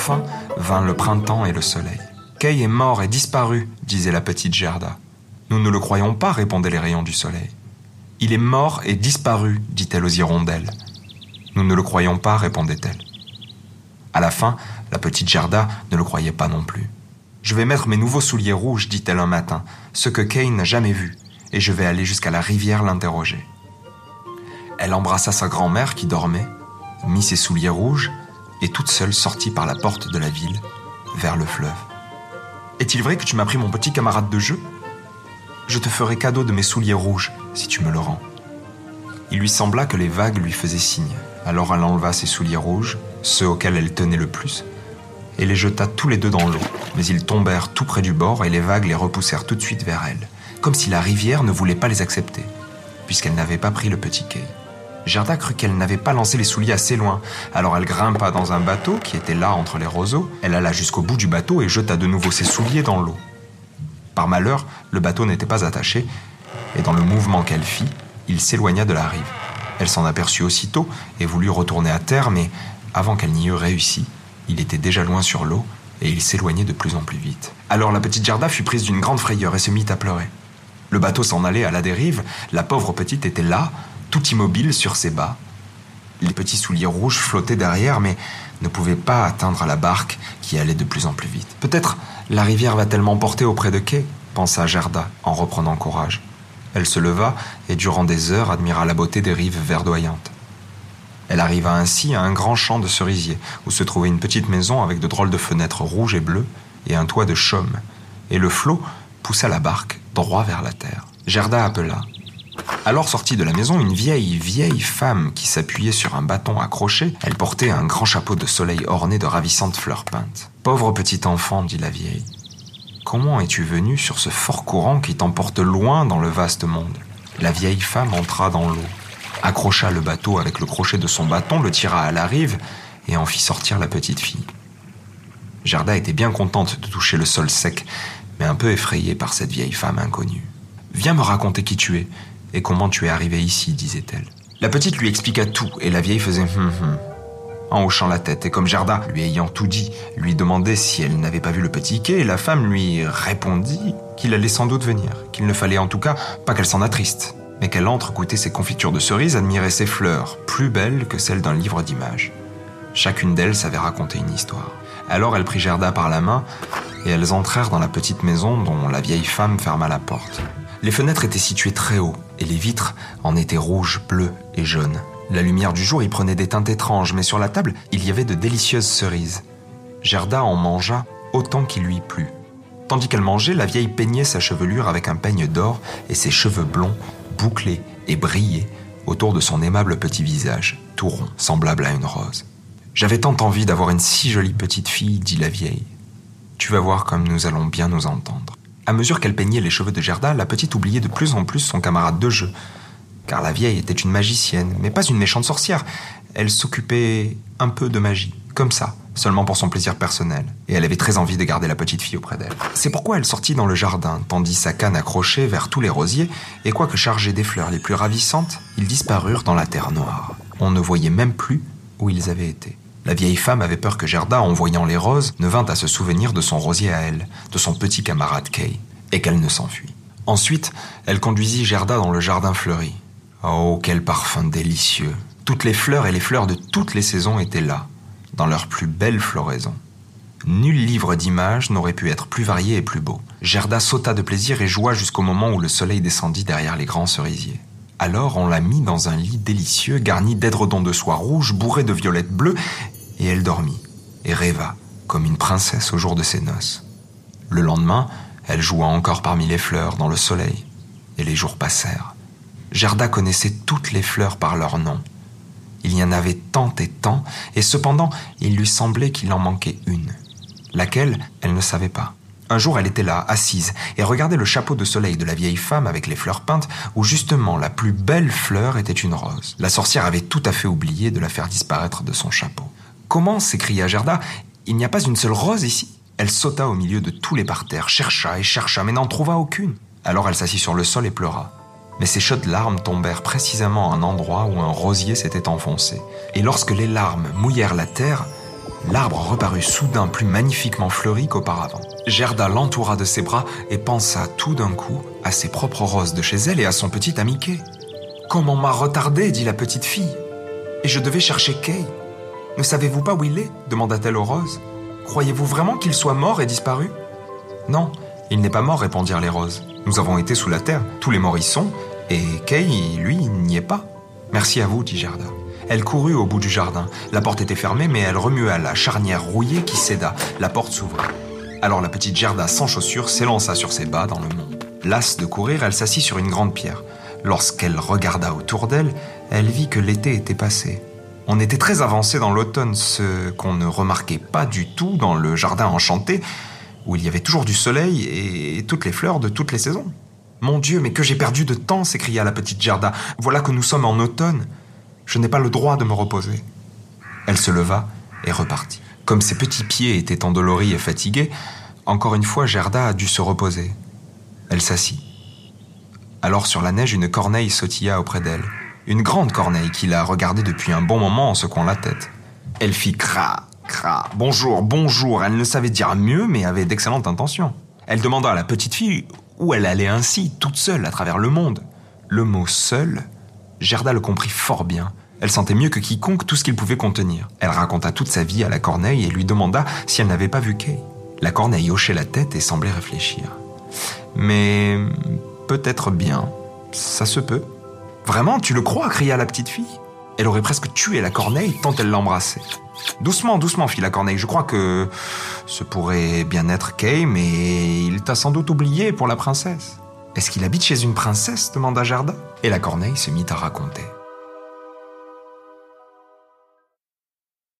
enfin vint le printemps et le soleil. Kay est mort et disparu, disait la petite Gerda. Nous ne le croyons pas, répondaient les rayons du soleil. Il est mort et disparu, dit-elle aux hirondelles. Nous ne le croyons pas, répondait-elle. À la fin, la petite Gerda ne le croyait pas non plus. Je vais mettre mes nouveaux souliers rouges, dit-elle un matin, ce que Kay n'a jamais vu, et je vais aller jusqu'à la rivière l'interroger. Elle embrassa sa grand-mère qui dormait, mit ses souliers rouges, et toute seule sortit par la porte de la ville, vers le fleuve. Est-il vrai que tu m'as pris mon petit camarade de jeu? Je te ferai cadeau de mes souliers rouges, si tu me le rends. Il lui sembla que les vagues lui faisaient signe. Alors elle enleva ses souliers rouges, ceux auxquels elle tenait le plus, et les jeta tous les deux dans l'eau. Mais ils tombèrent tout près du bord et les vagues les repoussèrent tout de suite vers elle, comme si la rivière ne voulait pas les accepter, puisqu'elle n'avait pas pris le petit quai. Gerda crut qu'elle n'avait pas lancé les souliers assez loin, alors elle grimpa dans un bateau qui était là entre les roseaux, elle alla jusqu'au bout du bateau et jeta de nouveau ses souliers dans l'eau. Par malheur, le bateau n'était pas attaché, et dans le mouvement qu'elle fit, il s'éloigna de la rive. Elle s'en aperçut aussitôt et voulut retourner à terre, mais avant qu'elle n'y eût réussi, il était déjà loin sur l'eau et il s'éloignait de plus en plus vite. Alors la petite Gerda fut prise d'une grande frayeur et se mit à pleurer. Le bateau s'en allait à la dérive, la pauvre petite était là, tout immobile sur ses bas. Les petits souliers rouges flottaient derrière, mais ne pouvaient pas atteindre la barque qui allait de plus en plus vite. Peut-être la rivière va-t-elle m'emporter auprès de quai pensa Gerda en reprenant courage. Elle se leva et durant des heures admira la beauté des rives verdoyantes. Elle arriva ainsi à un grand champ de cerisiers, où se trouvait une petite maison avec de drôles de fenêtres rouges et bleues et un toit de chaume, et le flot poussa la barque droit vers la terre. Gerda appela. Alors sortit de la maison une vieille, vieille femme qui s'appuyait sur un bâton accroché. Elle portait un grand chapeau de soleil orné de ravissantes fleurs peintes. Pauvre petit enfant, dit la vieille, Comment es-tu venu sur ce fort courant qui t'emporte loin dans le vaste monde? La vieille femme entra dans l'eau, accrocha le bateau avec le crochet de son bâton, le tira à la rive et en fit sortir la petite fille. Gerda était bien contente de toucher le sol sec, mais un peu effrayée par cette vieille femme inconnue. Viens me raconter qui tu es et comment tu es arrivée ici, disait-elle. La petite lui expliqua tout et la vieille faisait hum hum en hochant la tête, et comme Gerda, lui ayant tout dit, lui demandait si elle n'avait pas vu le petit quai, la femme lui répondit qu'il allait sans doute venir, qu'il ne fallait en tout cas pas qu'elle s'en attriste, mais qu'elle entre goûter ses confitures de cerises, admirer ses fleurs, plus belles que celles d'un livre d'images. Chacune d'elles savait raconter une histoire. Alors elle prit Gerda par la main, et elles entrèrent dans la petite maison dont la vieille femme ferma la porte. Les fenêtres étaient situées très haut, et les vitres en étaient rouges, bleues et jaunes. La lumière du jour y prenait des teintes étranges, mais sur la table, il y avait de délicieuses cerises. Gerda en mangea autant qu'il lui plut. Tandis qu'elle mangeait, la vieille peignait sa chevelure avec un peigne d'or et ses cheveux blonds, bouclés et brillés, autour de son aimable petit visage, tout rond, semblable à une rose. J'avais tant envie d'avoir une si jolie petite fille, dit la vieille. Tu vas voir comme nous allons bien nous entendre. À mesure qu'elle peignait les cheveux de Gerda, la petite oubliait de plus en plus son camarade de jeu, car la vieille était une magicienne, mais pas une méchante sorcière. Elle s'occupait un peu de magie, comme ça, seulement pour son plaisir personnel, et elle avait très envie de garder la petite fille auprès d'elle. C'est pourquoi elle sortit dans le jardin, tendit sa canne accrochée vers tous les rosiers, et quoique chargés des fleurs les plus ravissantes, ils disparurent dans la terre noire. On ne voyait même plus où ils avaient été. La vieille femme avait peur que Gerda, en voyant les roses, ne vînt à se souvenir de son rosier à elle, de son petit camarade Kay, et qu'elle ne s'enfuit. Ensuite, elle conduisit Gerda dans le jardin fleuri, Oh, quel parfum délicieux. Toutes les fleurs et les fleurs de toutes les saisons étaient là, dans leur plus belle floraison. Nul livre d'images n'aurait pu être plus varié et plus beau. Gerda sauta de plaisir et joua jusqu'au moment où le soleil descendit derrière les grands cerisiers. Alors on la mit dans un lit délicieux garni d'édredons de soie rouge bourrés de violettes bleues, et elle dormit et rêva comme une princesse au jour de ses noces. Le lendemain, elle joua encore parmi les fleurs dans le soleil, et les jours passèrent. Gerda connaissait toutes les fleurs par leur nom. Il y en avait tant et tant, et cependant il lui semblait qu'il en manquait une. Laquelle, elle ne savait pas. Un jour, elle était là, assise, et regardait le chapeau de soleil de la vieille femme avec les fleurs peintes, où justement la plus belle fleur était une rose. La sorcière avait tout à fait oublié de la faire disparaître de son chapeau. Comment s'écria Gerda Il n'y a pas une seule rose ici? Elle sauta au milieu de tous les parterres, chercha et chercha, mais n'en trouva aucune. Alors elle s'assit sur le sol et pleura mais ces chaudes larmes tombèrent précisément à un endroit où un rosier s'était enfoncé. Et lorsque les larmes mouillèrent la terre, L'arbre reparut soudain plus magnifiquement fleuri qu'auparavant. Gerda l'entoura de ses bras et pensa tout d'un coup à ses propres roses de chez elle et à son petit ami Kay. Comment m'a retardé, dit la petite fille. Et je devais chercher Kay. Ne savez-vous pas où il est demanda-t-elle aux roses. Croyez-vous vraiment qu'il soit mort et disparu? Non, il n'est pas mort, répondirent les roses. Nous avons été sous la terre, tous les morts y sont, et Kay, lui, n'y est pas. Merci à vous, dit Gerda. Elle courut au bout du jardin. La porte était fermée, mais elle remua la charnière rouillée qui céda. La porte s'ouvrit. Alors la petite Gerda sans chaussures s'élança sur ses bas dans le monde. Lasse de courir, elle s'assit sur une grande pierre. Lorsqu'elle regarda autour d'elle, elle vit que l'été était passé. On était très avancé dans l'automne, ce qu'on ne remarquait pas du tout dans le jardin enchanté, où il y avait toujours du soleil et toutes les fleurs de toutes les saisons. Mon Dieu, mais que j'ai perdu de temps s'écria la petite Gerda. Voilà que nous sommes en automne. Je n'ai pas le droit de me reposer. Elle se leva et repartit. Comme ses petits pieds étaient endoloris et fatigués, encore une fois Gerda a dû se reposer. Elle s'assit. Alors sur la neige, une corneille sautilla auprès d'elle. Une grande corneille qui la regardait depuis un bon moment en secouant la tête. Elle fit cra, cra, bonjour, bonjour. Elle ne savait dire mieux, mais avait d'excellentes intentions. Elle demanda à la petite fille où elle allait ainsi, toute seule, à travers le monde. Le mot seul, Gerda le comprit fort bien. Elle sentait mieux que quiconque tout ce qu'il pouvait contenir. Elle raconta toute sa vie à la corneille et lui demanda si elle n'avait pas vu Kay. La corneille hochait la tête et semblait réfléchir. Mais peut-être bien, ça se peut. Vraiment, tu le crois cria la petite fille? Elle aurait presque tué la corneille tant elle l'embrassait. Doucement, doucement, fit la corneille. Je crois que ce pourrait bien être Kay, mais il t'a sans doute oublié pour la princesse. Est-ce qu'il habite chez une princesse? demanda Gerda. Et la corneille se mit à raconter.